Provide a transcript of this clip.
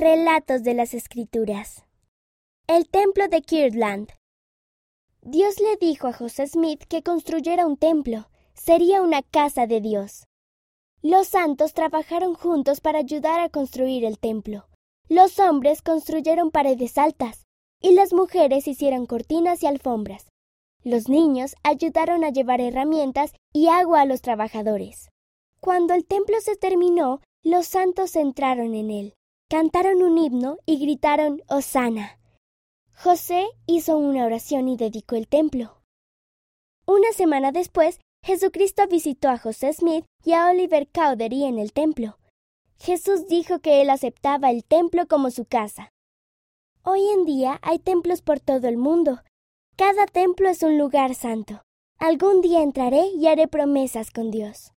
Relatos de las Escrituras. El templo de Kirtland. Dios le dijo a José Smith que construyera un templo. Sería una casa de Dios. Los santos trabajaron juntos para ayudar a construir el templo. Los hombres construyeron paredes altas y las mujeres hicieron cortinas y alfombras. Los niños ayudaron a llevar herramientas y agua a los trabajadores. Cuando el templo se terminó, los santos entraron en él cantaron un himno y gritaron Osana. José hizo una oración y dedicó el templo. Una semana después, Jesucristo visitó a José Smith y a Oliver Cowdery en el templo. Jesús dijo que él aceptaba el templo como su casa. Hoy en día hay templos por todo el mundo. Cada templo es un lugar santo. Algún día entraré y haré promesas con Dios.